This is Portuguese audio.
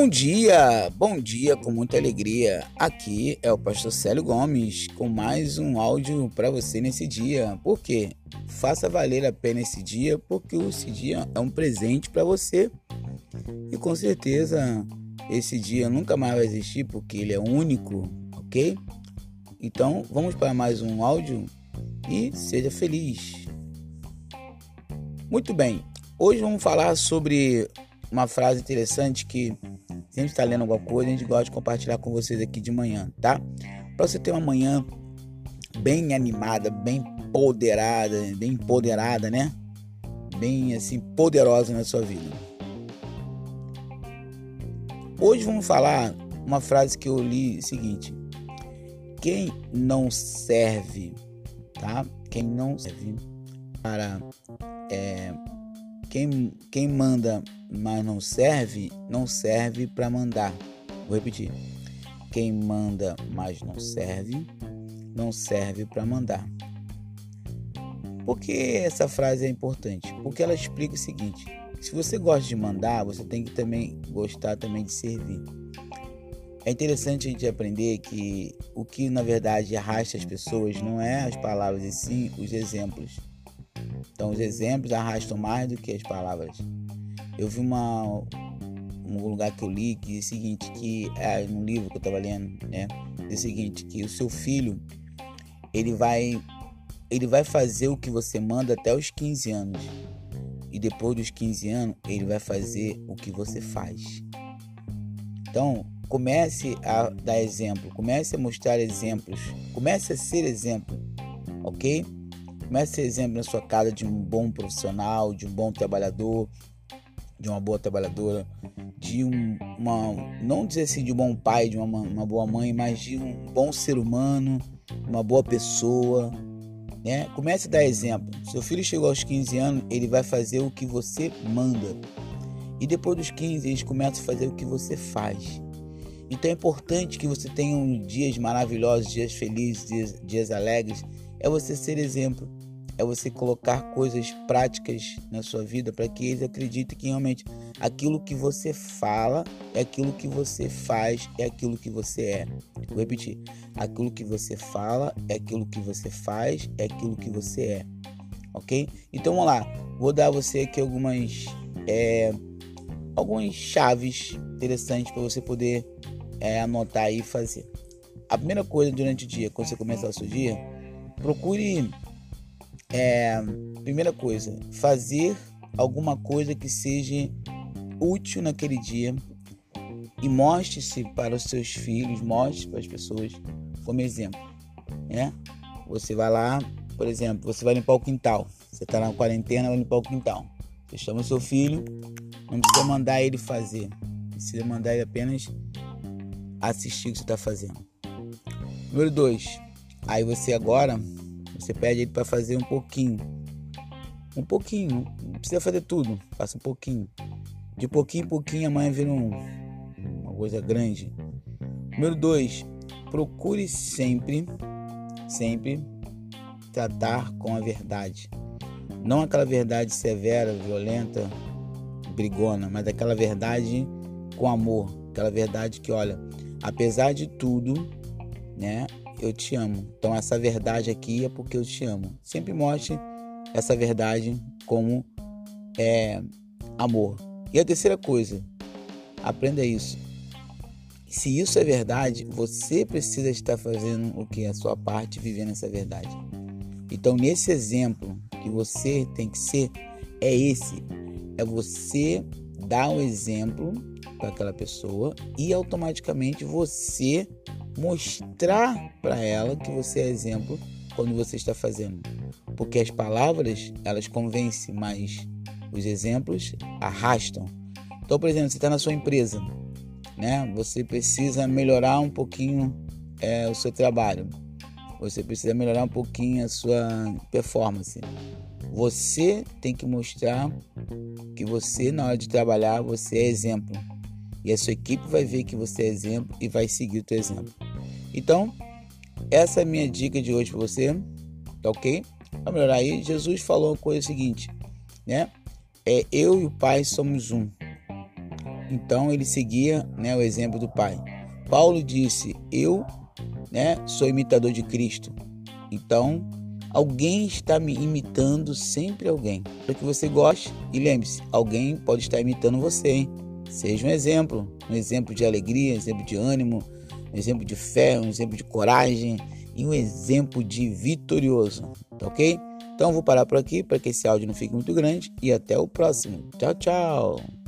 Bom dia, bom dia com muita alegria. Aqui é o pastor Célio Gomes com mais um áudio para você nesse dia. Por quê? Faça valer a pena esse dia, porque esse dia é um presente para você. E com certeza esse dia nunca mais vai existir porque ele é único, ok? Então vamos para mais um áudio e seja feliz. Muito bem, hoje vamos falar sobre uma frase interessante que se a gente está lendo alguma coisa, a gente gosta de compartilhar com vocês aqui de manhã, tá? Para você ter uma manhã bem animada, bem empoderada, bem empoderada, né? Bem assim, poderosa na sua vida. Hoje vamos falar uma frase que eu li seguinte: quem não serve, tá? Quem não serve para é, quem, quem manda, mas não serve, não serve para mandar. Vou repetir. Quem manda, mas não serve, não serve para mandar. Por que essa frase é importante? Porque ela explica o seguinte: se você gosta de mandar, você tem que também gostar também de servir. É interessante a gente aprender que o que na verdade arrasta as pessoas não é as palavras e sim os exemplos. Então, os exemplos arrastam mais do que as palavras. Eu vi uma, um lugar que eu li que diz o seguinte, que é um livro que eu estava lendo, né? Diz o seguinte, que o seu filho ele vai ele vai fazer o que você manda até os 15 anos. E depois dos 15 anos, ele vai fazer o que você faz. Então, comece a dar exemplo, comece a mostrar exemplos, comece a ser exemplo, ok? Comece a ser exemplo na sua casa de um bom profissional, de um bom trabalhador, de uma boa trabalhadora, de um, uma, não dizer assim de um bom pai, de uma, uma boa mãe, mas de um bom ser humano, uma boa pessoa, né? Comece a dar exemplo. Seu filho chegou aos 15 anos, ele vai fazer o que você manda. E depois dos 15, eles começam a fazer o que você faz. Então é importante que você tenha dias maravilhosos, dias felizes, dias, dias alegres. É você ser exemplo é você colocar coisas práticas na sua vida para que eles acreditem que realmente aquilo que você fala é aquilo que você faz, é aquilo que você é. Vou repetir: aquilo que você fala é aquilo que você faz, é aquilo que você é. Ok? Então vamos lá, vou dar a você aqui algumas, é, algumas chaves interessantes para você poder é, anotar e fazer. A primeira coisa durante o dia, quando você começar o seu dia, procure é, primeira coisa, fazer alguma coisa que seja útil naquele dia e mostre-se para os seus filhos, mostre para as pessoas como exemplo, né? Você vai lá, por exemplo, você vai limpar o quintal. Você está na quarentena, vai limpar o quintal. Você chama o seu filho, não precisa mandar ele fazer, precisa mandar ele apenas assistir o que você está fazendo. Número 2. Aí você agora você pede ele para fazer um pouquinho. Um pouquinho, não precisa fazer tudo, faça um pouquinho. De pouquinho em pouquinho amanhã vira um, uma coisa grande. Número 2, procure sempre, sempre tratar com a verdade. Não aquela verdade severa, violenta, brigona, mas aquela verdade com amor, aquela verdade que, olha, apesar de tudo, né, eu te amo. Então essa verdade aqui é porque eu te amo. Sempre mostre essa verdade como é, amor. E a terceira coisa, aprenda isso. Se isso é verdade, você precisa estar fazendo o que? A sua parte, vivendo essa verdade. Então, nesse exemplo que você tem que ser, é esse: é você dar um exemplo para aquela pessoa e automaticamente você mostrar para ela que você é exemplo quando você está fazendo. Porque as palavras, elas convencem, mas os exemplos arrastam. Então, por exemplo, você está na sua empresa, né? Você precisa melhorar um pouquinho é, o seu trabalho. Você precisa melhorar um pouquinho a sua performance. Você tem que mostrar que você, na hora de trabalhar, você é exemplo. E a sua equipe vai ver que você é exemplo e vai seguir o teu exemplo. Então, essa é a minha dica de hoje para você, tá ok? Para melhorar aí, Jesus falou a coisa seguinte, né? É eu e o Pai somos um. Então ele seguia né, o exemplo do pai. Paulo disse: Eu né, sou imitador de Cristo. Então alguém está me imitando, sempre alguém. Para que você goste e lembre-se: alguém pode estar imitando você. Hein? Seja um exemplo, um exemplo de alegria, um exemplo de ânimo, um exemplo de fé, um exemplo de coragem e um exemplo de vitorioso. Tá ok? Então vou parar por aqui para que esse áudio não fique muito grande e até o próximo. Tchau, tchau.